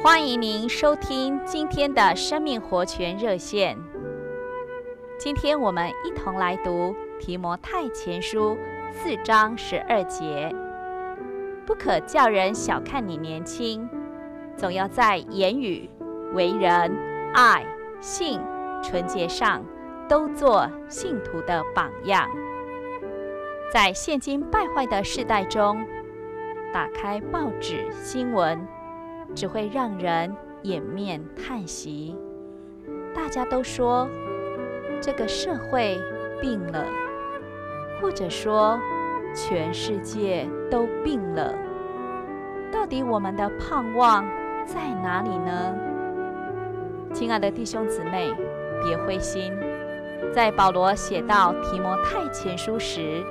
欢迎您收听今天的生命活泉热线。今天我们一同来读提摩太前书四章十二节。不可叫人小看你年轻，总要在言语、为人、爱、信、纯洁上，都做信徒的榜样。在现今败坏的世代中，打开报纸新闻，只会让人掩面叹息。大家都说这个社会病了，或者说全世界都病了。到底我们的盼望在哪里呢？亲爱的弟兄姊妹，别灰心。在保罗写到提摩太前书时，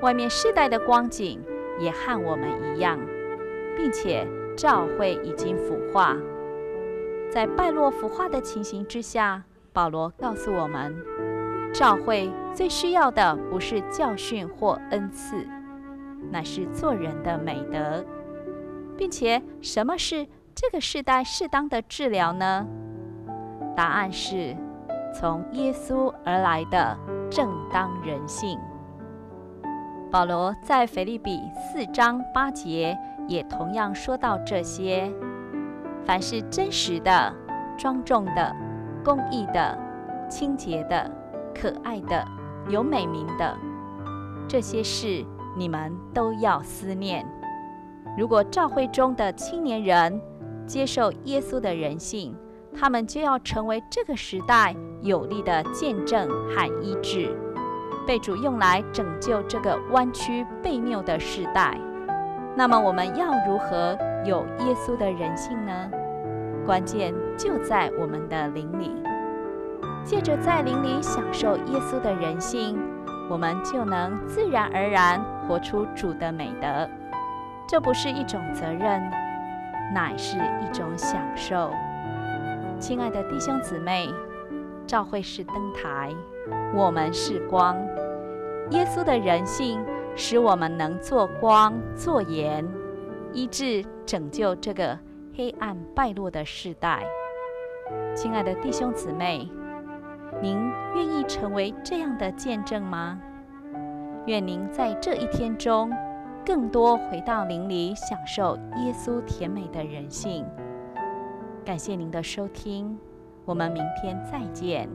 外面世代的光景也和我们一样，并且教会已经腐化。在败落腐化的情形之下，保罗告诉我们，教会最需要的不是教训或恩赐，乃是做人的美德，并且什么是这个时代适当的治疗呢？答案是从耶稣而来的正当人性。保罗在腓立比四章八节也同样说到这些：凡是真实的、庄重的、公义的、清洁的、可爱的、有美名的，这些事你们都要思念。如果教会中的青年人接受耶稣的人性，他们就要成为这个时代有力的见证和医治。被主用来拯救这个弯曲悖谬的时代，那么我们要如何有耶稣的人性呢？关键就在我们的灵里。借着在灵里享受耶稣的人性，我们就能自然而然活出主的美德。这不是一种责任，乃是一种享受。亲爱的弟兄姊妹，照会是灯台。我们是光，耶稣的人性使我们能做光做盐，医治拯救这个黑暗败落的世代。亲爱的弟兄姊妹，您愿意成为这样的见证吗？愿您在这一天中更多回到灵里，享受耶稣甜美的人性。感谢您的收听，我们明天再见。